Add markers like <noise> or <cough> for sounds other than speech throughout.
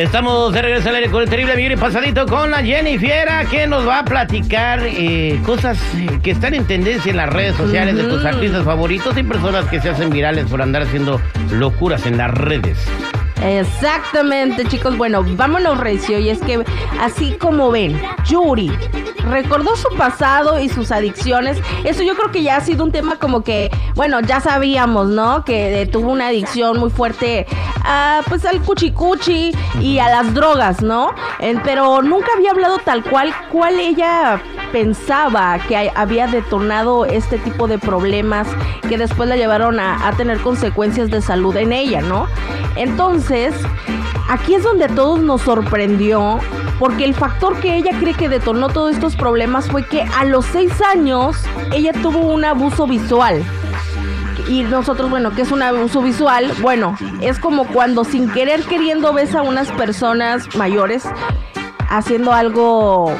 Estamos de regreso al aire con el terrible y pasadito con la Jenny Fiera que nos va a platicar eh, cosas eh, que están en tendencia en las redes sociales de tus artistas favoritos y personas que se hacen virales por andar haciendo locuras en las redes. Exactamente, chicos. Bueno, vámonos recio. Y es que, así como ven, Yuri recordó su pasado y sus adicciones. Eso yo creo que ya ha sido un tema como que, bueno, ya sabíamos, ¿no? Que tuvo una adicción muy fuerte a, pues al cuchicuchi y a las drogas, ¿no? pero nunca había hablado tal cual cuál ella pensaba que había detonado este tipo de problemas que después la llevaron a, tener consecuencias de salud en ella, ¿no? Entonces, aquí es donde a todos nos sorprendió porque el factor que ella cree que detonó todos estos problemas fue que a los seis años ella tuvo un abuso visual. Y nosotros, bueno, ¿qué es un abuso visual? Bueno, es como cuando sin querer queriendo ves a unas personas mayores haciendo algo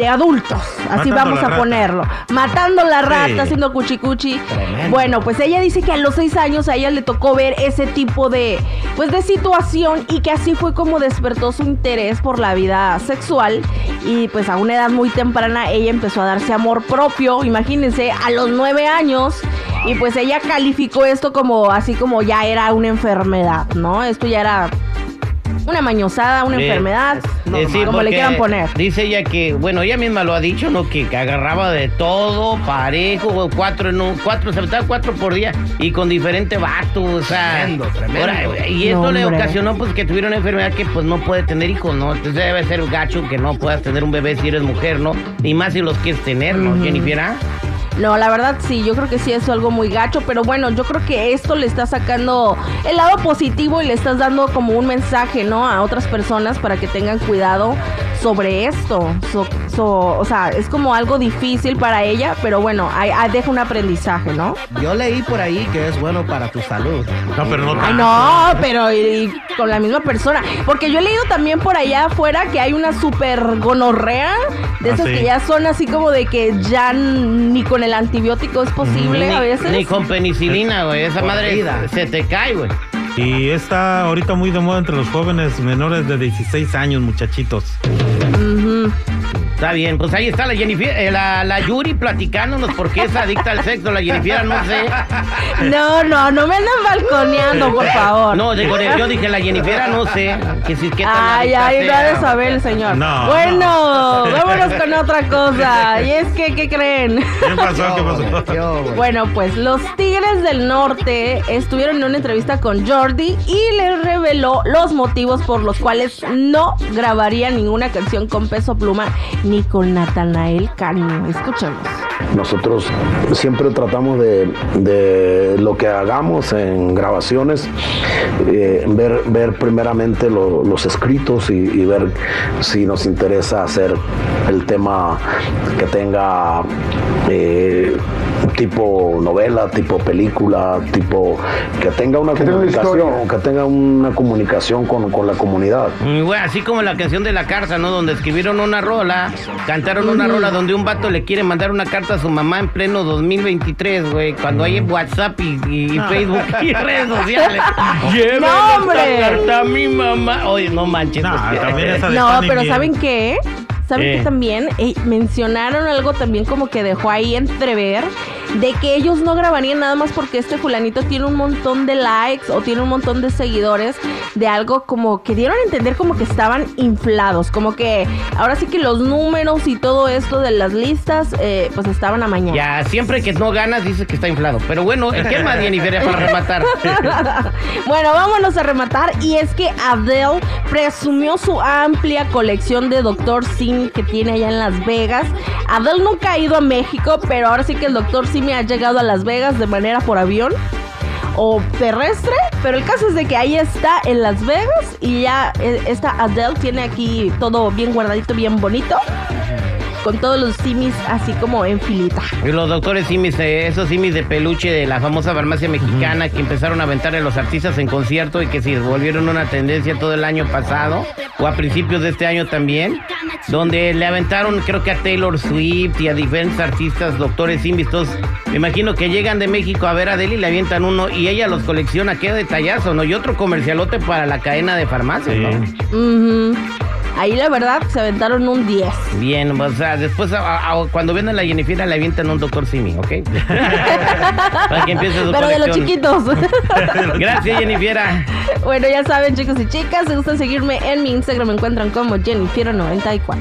de adultos, así vamos a ponerlo. Matando la rata, haciendo cuchicuchi. Bueno, pues ella dice que a los seis años a ella le tocó ver ese tipo de, pues de situación y que así fue como despertó su interés por la vida sexual y pues a una edad muy temprana ella empezó a darse amor propio, imagínense, a los nueve años. Y pues ella calificó esto como así como ya era una enfermedad, ¿no? Esto ya era una mañosada, una enfermedad, como le quieran poner. Dice ella que, bueno, ella misma lo ha dicho, ¿no? Que, agarraba de todo, parejo, cuatro en un, cuatro, se metaba cuatro por día y con diferente vato, o sea. Tremendo, tremendo. y esto le ocasionó pues que tuviera una enfermedad que pues no puede tener hijos, ¿no? Entonces debe ser gacho que no puedas tener un bebé si eres mujer, ¿no? Ni más si los quieres tener, ¿no, Jennifer? ¿ah? No, la verdad sí, yo creo que sí es algo muy gacho, pero bueno, yo creo que esto le está sacando el lado positivo y le estás dando como un mensaje, ¿no? A otras personas para que tengan cuidado sobre esto. o sea, es como algo difícil para ella, pero bueno, hay, deja un aprendizaje, ¿no? Yo leí por ahí que es bueno para tu salud. No, pero no. Ay, no, pero con la misma persona. Porque yo he leído también por allá afuera que hay una super gonorrea, de ¿Ah, esas que ya son así como de que ya ni con el antibiótico es posible a veces. Ni con penicilina, güey. Esa madre se te cae, güey. Y está ahorita muy de moda entre los jóvenes menores de 16 años, muchachitos. Está bien, pues ahí está la Jennifer, eh, la, Yuri platicándonos por qué es adicta al sexo, la Jennifer, no sé. No, no, no me andan balconeando, por favor. No, yo dije la Jennifer, no sé. Que si, qué ay, ay, no ha de saber el señor. No, bueno, vámonos con otra cosa. <laughs> Y es que, ¿qué creen? ¿Qué pasó? ¿Qué pasó? Bueno, pues los Tigres del Norte estuvieron en una entrevista con Jordi y les reveló los motivos por los cuales no grabaría ninguna canción con peso pluma ni con Natanael Cano. Nosotros siempre tratamos de, lo que hagamos en grabaciones, eh, ver, ver primeramente los escritos y, ver si nos interesa hacer el tema que tenga eh, tipo novela, tipo película, tipo que tenga una comunicación, que tenga una comunicación con, con la comunidad. así como la canción de la carta, ¿no? Donde escribieron una rola, cantaron una rola donde un vato le quiere mandar una carta a su mamá en pleno 2023, güey, cuando hay WhatsApp y, ah. Facebook y <laughs> redes sociales. <laughs> no, hombre. carta a mi mamá. Oye, no manches. No, no pero ¿saben qué? ¿Saben que también eh, mencionaron algo también como que dejó ahí entrever de que ellos no grabarían nada más porque este fulanito tiene un montón de likes o tiene un montón de seguidores de algo como que dieron a entender como que estaban inflados, como que ahora sí que los números y todo esto de las listas eh, pues estaban a mañana. Ya, siempre que no ganas dices que está inflado, pero bueno, ¿qué más Jennifer para rematar? <laughs> bueno, vámonos a rematar y es que Adele presumió su amplia colección de Dr. Sim que tiene allá en Las Vegas. Adel nunca ha ido a México, pero ahora sí que el doctor me ha llegado a Las Vegas de manera por avión o terrestre, pero el caso es de que ahí está en Las Vegas y ya eh, esta Adele tiene aquí todo bien guardadito, bien bonito. Con todos los simis así como en filita. Y los doctores simis, eh, esos simis de peluche de la famosa farmacia mexicana que empezaron a aventar a los artistas en concierto y que se volvieron una tendencia todo el año pasado o a principios de este año también, donde le aventaron creo que a Taylor Swift y a diferentes artistas, doctores simis, todos, me imagino que llegan de México a ver a Adele y le avientan uno y ella los colecciona, qué detallazo, ¿no? Y otro comercialote para la cadena de farmacias, Sí. ¿no? Ahí la verdad se aventaron un 10. Bien, o sea, después a- a- cuando vienen a la Jennifer le avientan un doctor Simi, ¿ok? <laughs> Para que empiece su Pero de los chiquitos. <laughs> Gracias, Jennifer. bueno, ya saben, chicos y chicas, si gustan seguirme en mi Instagram, me encuentran como Jennifer94.